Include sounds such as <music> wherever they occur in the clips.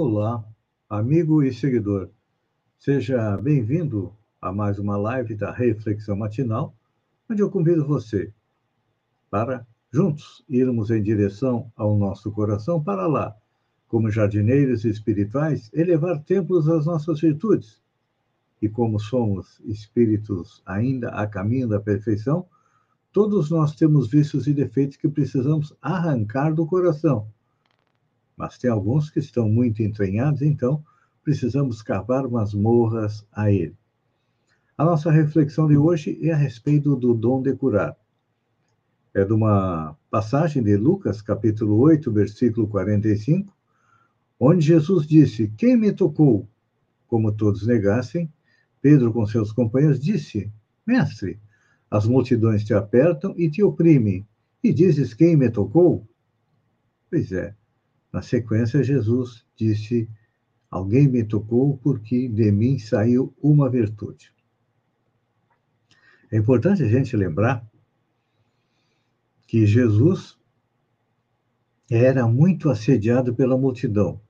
Olá, amigo e seguidor. Seja bem-vindo a mais uma live da Reflexão Matinal, onde eu convido você para juntos irmos em direção ao nosso coração para lá, como jardineiros espirituais, elevar templos às nossas virtudes. E como somos espíritos ainda a caminho da perfeição, todos nós temos vícios e defeitos que precisamos arrancar do coração mas tem alguns que estão muito entranhados, então precisamos cavar masmorras a ele. A nossa reflexão de hoje é a respeito do dom de curar. É de uma passagem de Lucas, capítulo 8, versículo 45, onde Jesus disse: Quem me tocou? Como todos negassem, Pedro, com seus companheiros, disse: Mestre, as multidões te apertam e te oprimem, e dizes: Quem me tocou? Pois é, na sequência, Jesus disse: Alguém me tocou porque de mim saiu uma virtude. É importante a gente lembrar que Jesus era muito assediado pela multidão.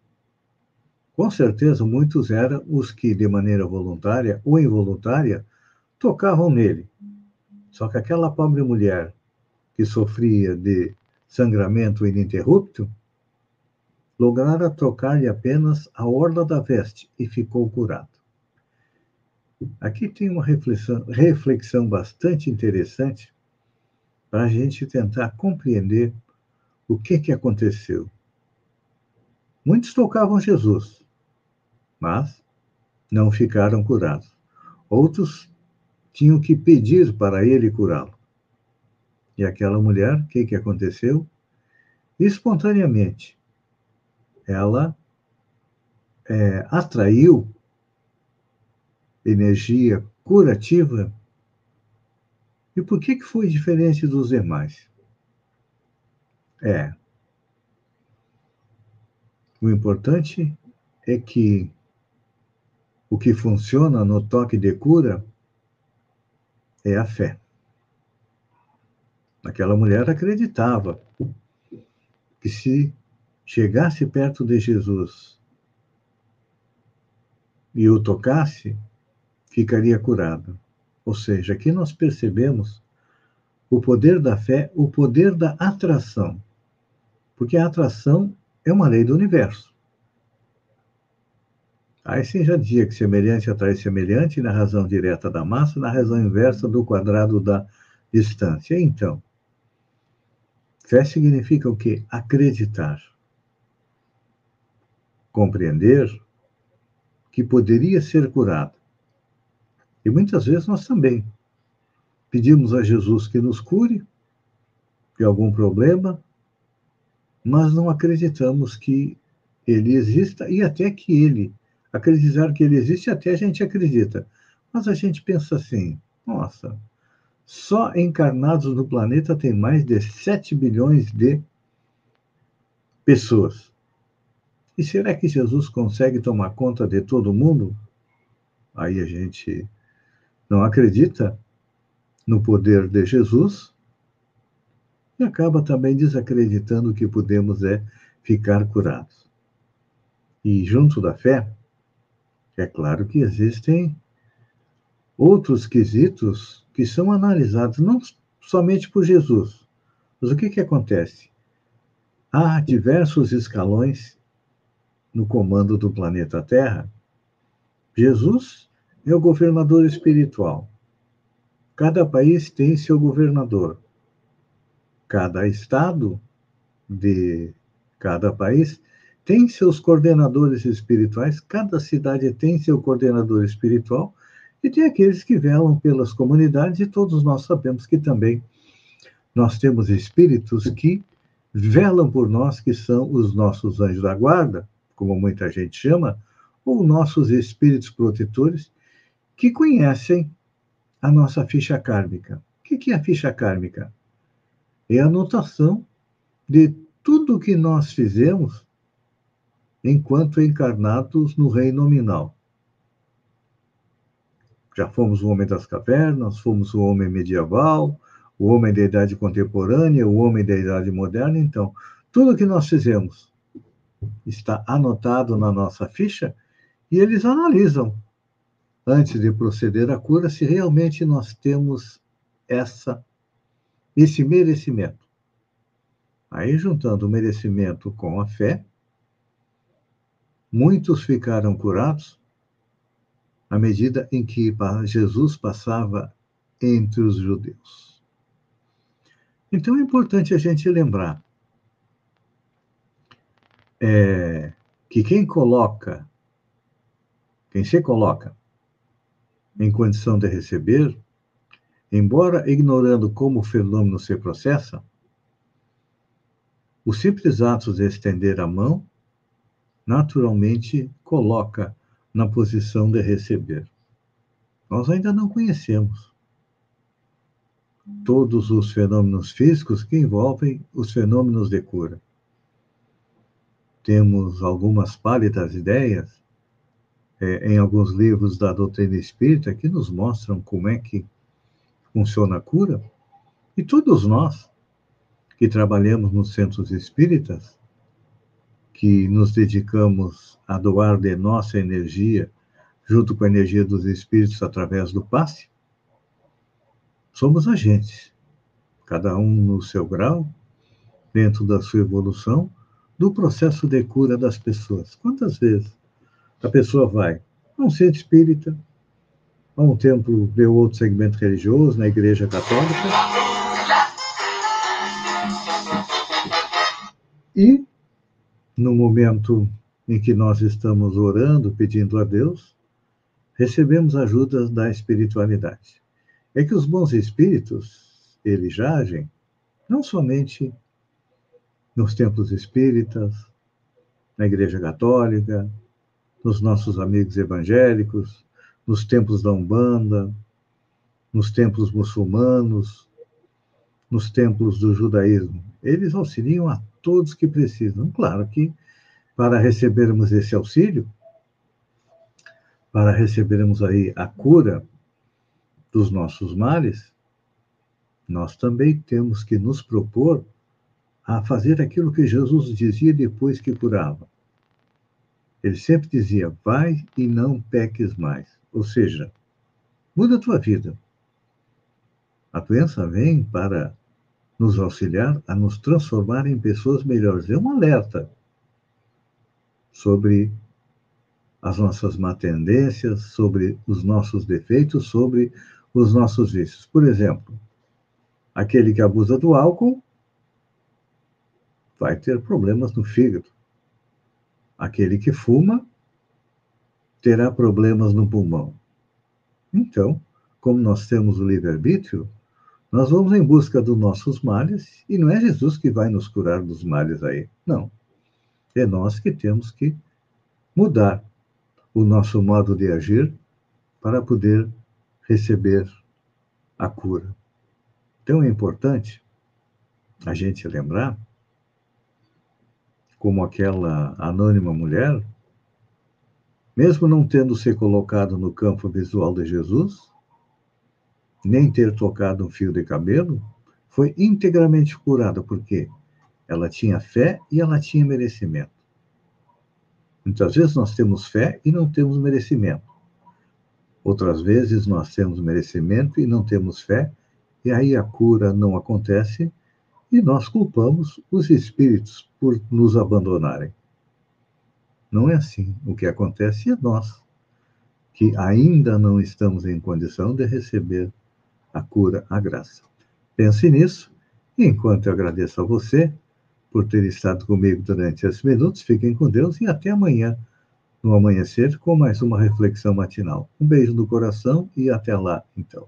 Com certeza, muitos eram os que, de maneira voluntária ou involuntária, tocavam nele. Só que aquela pobre mulher que sofria de sangramento ininterrupto, lograra trocar-lhe apenas a orla da veste e ficou curado. Aqui tem uma reflexão, reflexão bastante interessante para a gente tentar compreender o que, que aconteceu. Muitos tocavam Jesus, mas não ficaram curados. Outros tinham que pedir para ele curá-lo. E aquela mulher, o que, que aconteceu? Espontaneamente, ela é, atraiu energia curativa. E por que, que foi diferente dos demais? É. O importante é que o que funciona no toque de cura é a fé. Aquela mulher acreditava que se chegasse perto de Jesus e o tocasse, ficaria curado. Ou seja, aqui nós percebemos o poder da fé, o poder da atração. Porque a atração é uma lei do universo. Aí sim já dizia que semelhante atrai semelhante na razão direta da massa, na razão inversa do quadrado da distância. Então, fé significa o quê? Acreditar compreender que poderia ser curado. E muitas vezes nós também pedimos a Jesus que nos cure de algum problema, mas não acreditamos que ele exista e até que ele, acreditar que ele existe, até a gente acredita. Mas a gente pensa assim: nossa, só encarnados no planeta tem mais de 7 bilhões de pessoas. E será que Jesus consegue tomar conta de todo mundo? Aí a gente não acredita no poder de Jesus e acaba também desacreditando que podemos é ficar curados. E junto da fé, é claro que existem outros quesitos que são analisados não somente por Jesus. Mas o que, que acontece? Há diversos escalões no comando do planeta Terra, Jesus é o governador espiritual. Cada país tem seu governador. Cada estado de cada país tem seus coordenadores espirituais, cada cidade tem seu coordenador espiritual e tem aqueles que velam pelas comunidades, e todos nós sabemos que também nós temos espíritos que velam por nós, que são os nossos anjos da guarda, como muita gente chama, ou nossos espíritos protetores, que conhecem a nossa ficha kármica. O que é a ficha kármica? É a anotação de tudo o que nós fizemos enquanto encarnados no reino nominal. Já fomos o homem das cavernas, fomos o homem medieval, o homem da idade contemporânea, o homem da idade moderna. Então, tudo que nós fizemos está anotado na nossa ficha e eles analisam antes de proceder à cura se realmente nós temos essa esse merecimento. Aí juntando o merecimento com a fé, muitos ficaram curados à medida em que Jesus passava entre os judeus. Então é importante a gente lembrar é, que quem coloca, quem se coloca em condição de receber, embora ignorando como o fenômeno se processa, o simples ato de estender a mão naturalmente coloca na posição de receber. Nós ainda não conhecemos todos os fenômenos físicos que envolvem os fenômenos de cura. Temos algumas pálidas ideias é, em alguns livros da doutrina espírita que nos mostram como é que funciona a cura, e todos nós que trabalhamos nos centros espíritas que nos dedicamos a doar de nossa energia, junto com a energia dos espíritos através do passe, somos agentes, cada um no seu grau, dentro da sua evolução, do processo de cura das pessoas. Quantas vezes a pessoa vai a um centro espírita, a um templo de outro segmento religioso, na igreja católica, e no momento em que nós estamos orando, pedindo a Deus, recebemos ajuda da espiritualidade. É que os bons espíritos, eles jagem não somente nos templos espíritas, na Igreja Católica, nos nossos amigos evangélicos, nos templos da Umbanda, nos templos muçulmanos, nos templos do judaísmo. Eles auxiliam a todos que precisam. Claro que para recebermos esse auxílio, para recebermos aí a cura dos nossos males, nós também temos que nos propor a fazer aquilo que Jesus dizia depois que curava. Ele sempre dizia: vai e não peques mais. Ou seja, muda a tua vida. A doença vem para nos auxiliar a nos transformar em pessoas melhores. É um alerta sobre as nossas má tendências, sobre os nossos defeitos, sobre os nossos vícios. Por exemplo, aquele que abusa do álcool vai ter problemas no fígado. Aquele que fuma terá problemas no pulmão. Então, como nós temos o livre-arbítrio, nós vamos em busca dos nossos males e não é Jesus que vai nos curar dos males aí. Não. É nós que temos que mudar o nosso modo de agir para poder receber a cura. Então é importante a gente lembrar como aquela anônima mulher, mesmo não tendo se colocado no campo visual de Jesus, nem ter tocado um fio de cabelo, foi integramente curada, porque ela tinha fé e ela tinha merecimento. Muitas vezes nós temos fé e não temos merecimento. Outras vezes nós temos merecimento e não temos fé, e aí a cura não acontece e nós culpamos os espíritos por nos abandonarem. Não é assim. O que acontece é nós, que ainda não estamos em condição de receber a cura, a graça. Pense nisso, e enquanto eu agradeço a você por ter estado comigo durante esses minutos, fiquem com Deus e até amanhã, no amanhecer, com mais uma reflexão matinal. Um beijo no coração e até lá, então.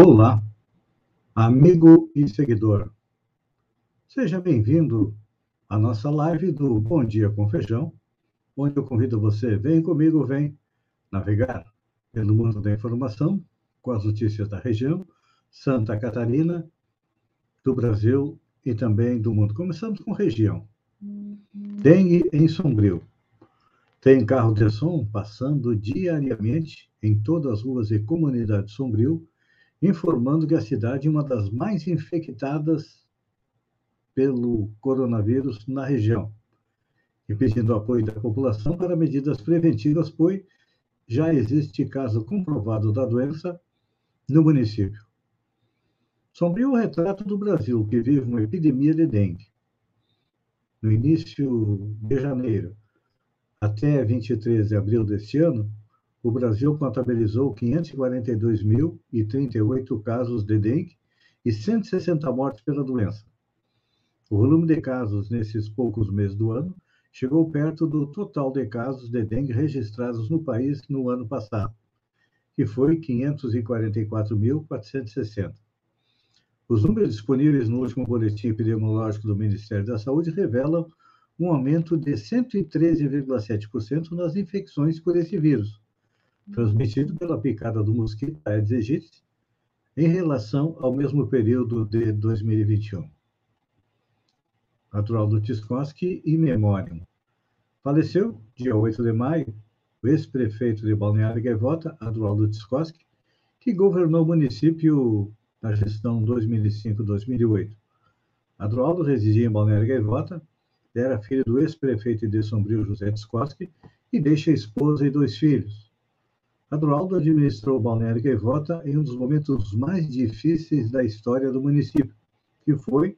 Olá, amigo e seguidor. Seja bem-vindo à nossa live do Bom Dia com Feijão, onde eu convido você, vem comigo, vem navegar pelo mundo da informação com as notícias da região, Santa Catarina, do Brasil e também do mundo. Começamos com região. Dengue em Sombrio. Tem carro de som passando diariamente em todas as ruas e comunidades Sombrio, informando que a cidade é uma das mais infectadas pelo coronavírus na região e pedindo apoio da população para medidas preventivas, pois já existe caso comprovado da doença no município. Sombrio o retrato do Brasil, que vive uma epidemia de dengue. No início de janeiro até 23 de abril deste ano, o Brasil contabilizou 542.038 casos de dengue e 160 mortes pela doença. O volume de casos nesses poucos meses do ano chegou perto do total de casos de dengue registrados no país no ano passado, que foi 544.460. Os números disponíveis no último boletim epidemiológico do Ministério da Saúde revelam um aumento de 113,7% nas infecções por esse vírus, transmitido pela picada do mosquito Aedes aegypti, em relação ao mesmo período de 2021 natural do Tiscoski e memória. Faleceu, dia 8 de maio, o ex-prefeito de Balneário Gaivota, Adroaldo Tiscoski, que governou o município na gestão 2005-2008. Adroaldo residia em Balneário Gaivota, era filho do ex-prefeito de Sombrio, José Tiscoski, e deixa esposa e dois filhos. Adroaldo administrou Balneário Gaivota em um dos momentos mais difíceis da história do município, que foi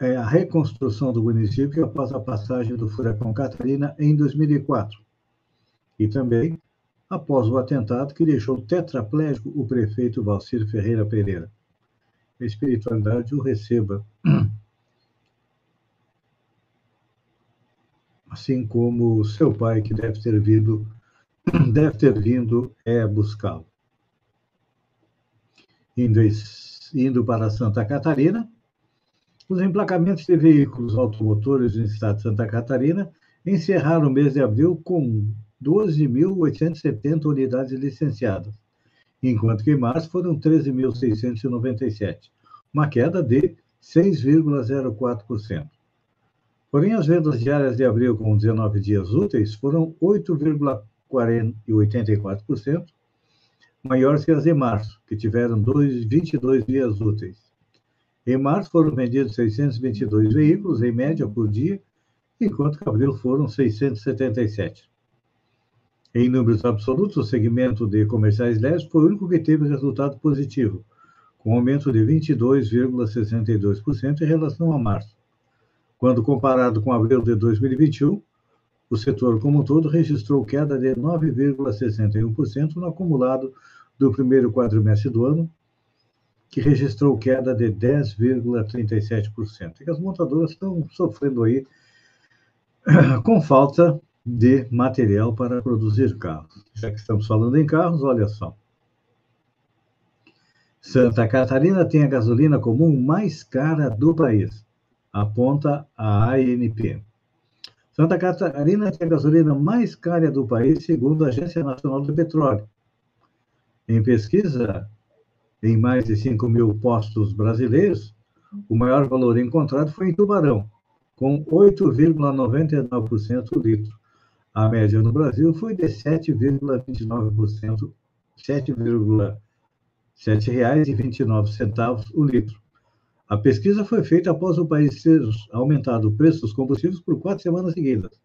é a reconstrução do município após a passagem do furacão Catarina em 2004. E também após o atentado que deixou tetraplégico o prefeito Valcir Ferreira Pereira. A espiritualidade o receba. Assim como seu pai, que deve ter vindo, <clears throat> deve ter vindo é buscá-lo. Indo, indo para Santa Catarina, os emplacamentos de veículos automotores no estado de Santa Catarina encerraram o mês de abril com 12.870 unidades licenciadas, enquanto que em março foram 13.697, uma queda de 6,04%. Porém, as vendas diárias de abril com 19 dias úteis foram 8,84%, maiores que as de março, que tiveram 22 dias úteis. Em março foram vendidos 622 veículos, em média, por dia, enquanto que abril foram 677. Em números absolutos, o segmento de comerciais leves foi o único que teve resultado positivo, com aumento de 22,62% em relação a março. Quando comparado com abril de 2021, o setor como um todo registrou queda de 9,61% no acumulado do primeiro quadrimestre do ano, que registrou queda de 10,37%. E as montadoras estão sofrendo aí <clears throat> com falta de material para produzir carros. Já que estamos falando em carros, olha só. Santa Catarina tem a gasolina comum mais cara do país, aponta a ANP. Santa Catarina tem a gasolina mais cara do país, segundo a Agência Nacional do Petróleo. Em pesquisa em mais de 5 mil postos brasileiros, o maior valor encontrado foi em Tubarão, com 8,99% o litro. A média no Brasil foi de 7,29%, R$ 7,29 o litro. A pesquisa foi feita após o país ter aumentado o preço dos combustíveis por quatro semanas seguidas.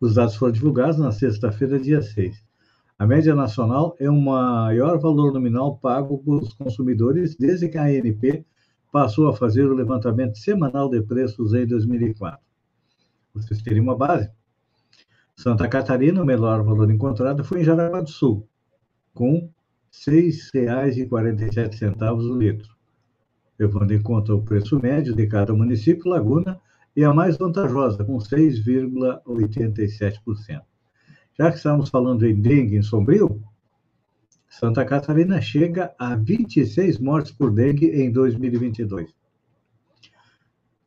Os dados foram divulgados na sexta-feira, dia 6. A média nacional é o maior valor nominal pago pelos consumidores desde que a ANP passou a fazer o levantamento semanal de preços em 2004. Vocês terem uma base. Santa Catarina, o melhor valor encontrado foi em Jaraguá do Sul, com R$ 6,47 o litro. Levando em conta o preço médio de cada município, Laguna é a mais vantajosa, com 6,87%. Já que estamos falando em dengue em Sombrio, Santa Catarina chega a 26 mortes por dengue em 2022.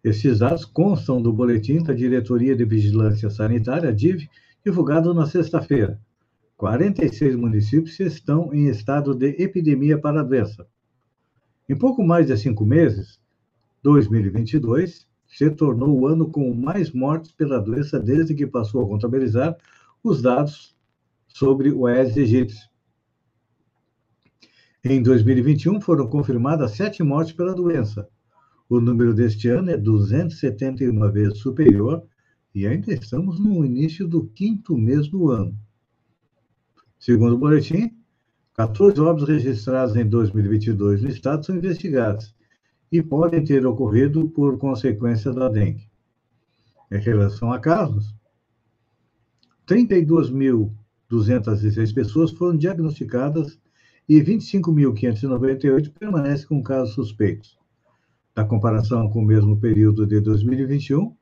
Esses dados constam do boletim da Diretoria de Vigilância Sanitária, DIV, divulgado na sexta-feira. 46 municípios estão em estado de epidemia para a doença. Em pouco mais de cinco meses, 2022 se tornou o ano com mais mortes pela doença desde que passou a contabilizar os dados sobre o Aedes aegypti. Em 2021 foram confirmadas sete mortes pela doença, o número deste ano é 271 vezes superior e ainda estamos no início do quinto mês do ano. Segundo o boletim, 14 óbitos registrados em 2022 no estado são investigados e podem ter ocorrido por consequência da dengue. Em relação a casos, 32.206 pessoas foram diagnosticadas e 25.598 permanecem com casos suspeitos. Na comparação com o mesmo período de 2021,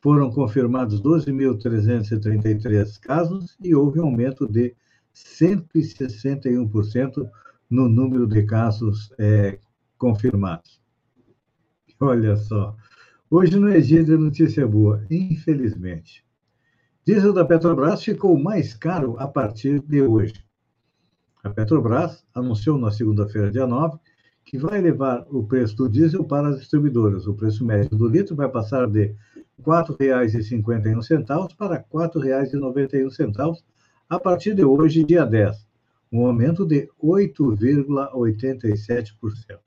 foram confirmados 12.333 casos e houve um aumento de 161% no número de casos é, confirmados. Olha só, hoje não é dia de notícia boa, infelizmente. Diesel da Petrobras ficou mais caro a partir de hoje. A Petrobras anunciou na segunda-feira, dia 9, que vai levar o preço do diesel para as distribuidoras. O preço médio do litro vai passar de R$ 4,51 para R$ 4,91 a partir de hoje, dia 10, um aumento de 8,87%.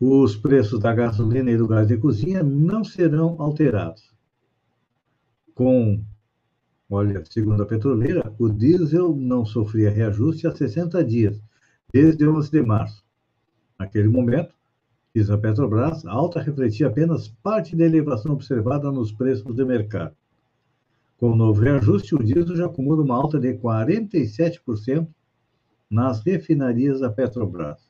Os preços da gasolina e do gás de cozinha não serão alterados. Com, olha, segundo a petroleira, o diesel não sofria reajuste há 60 dias, desde 11 de março. Naquele momento, diz a Petrobras, a alta refletia apenas parte da elevação observada nos preços de mercado. Com o novo reajuste, o diesel já acumula uma alta de 47% nas refinarias da Petrobras.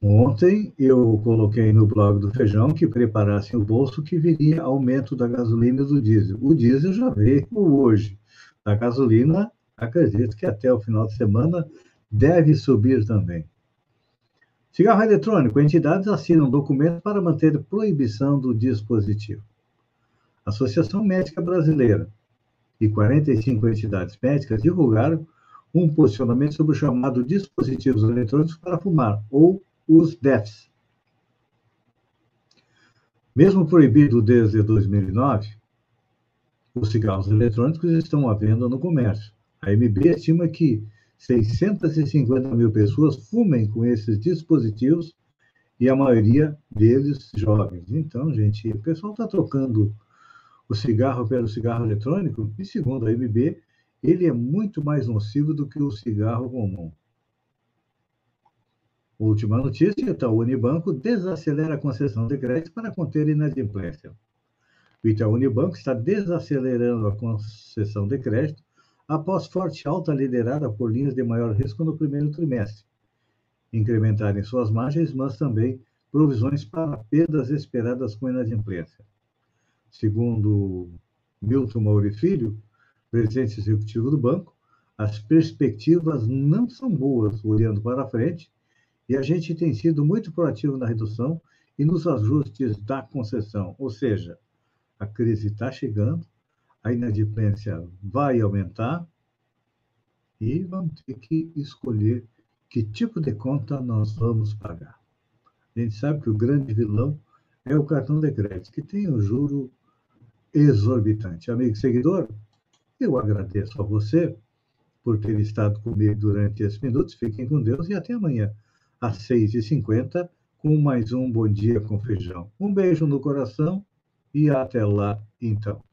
Ontem eu coloquei no blog do Feijão que preparassem o bolso que viria aumento da gasolina e do diesel. O diesel já veio hoje. A gasolina acredito que até o final de semana deve subir também. Cigarro eletrônico. Entidades assinam documento para manter proibição do dispositivo. Associação Médica Brasileira e 45 entidades médicas divulgaram um posicionamento sobre o chamado dispositivos eletrônicos para fumar, ou os DEFs. Mesmo proibido desde 2009, os cigarros eletrônicos estão à venda no comércio. A MB estima que 650 mil pessoas fumem com esses dispositivos e a maioria deles jovens. Então, gente, o pessoal está trocando o cigarro pelo cigarro eletrônico e, segundo a MB, ele é muito mais nocivo do que o cigarro comum. Última notícia, então, o Unibanco desacelera a concessão de crédito para conter inadimplência. O Itaú Unibanco está desacelerando a concessão de crédito após forte alta liderada por linhas de maior risco no primeiro trimestre, incrementarem suas margens, mas também provisões para perdas esperadas com inadimplência. Segundo Milton Mauri Filho, presidente executivo do banco, as perspectivas não são boas olhando para frente e a gente tem sido muito proativo na redução e nos ajustes da concessão, ou seja, a crise está chegando, a inadimplência vai aumentar e vamos ter que escolher que tipo de conta nós vamos pagar. A gente sabe que o grande vilão é o cartão de crédito, que tem um juro exorbitante. Amigo seguidor, eu agradeço a você por ter estado comigo durante esses minutos. Fiquem com Deus e até amanhã, às 6h50, com mais um Bom Dia com Feijão. Um beijo no coração e até lá, então.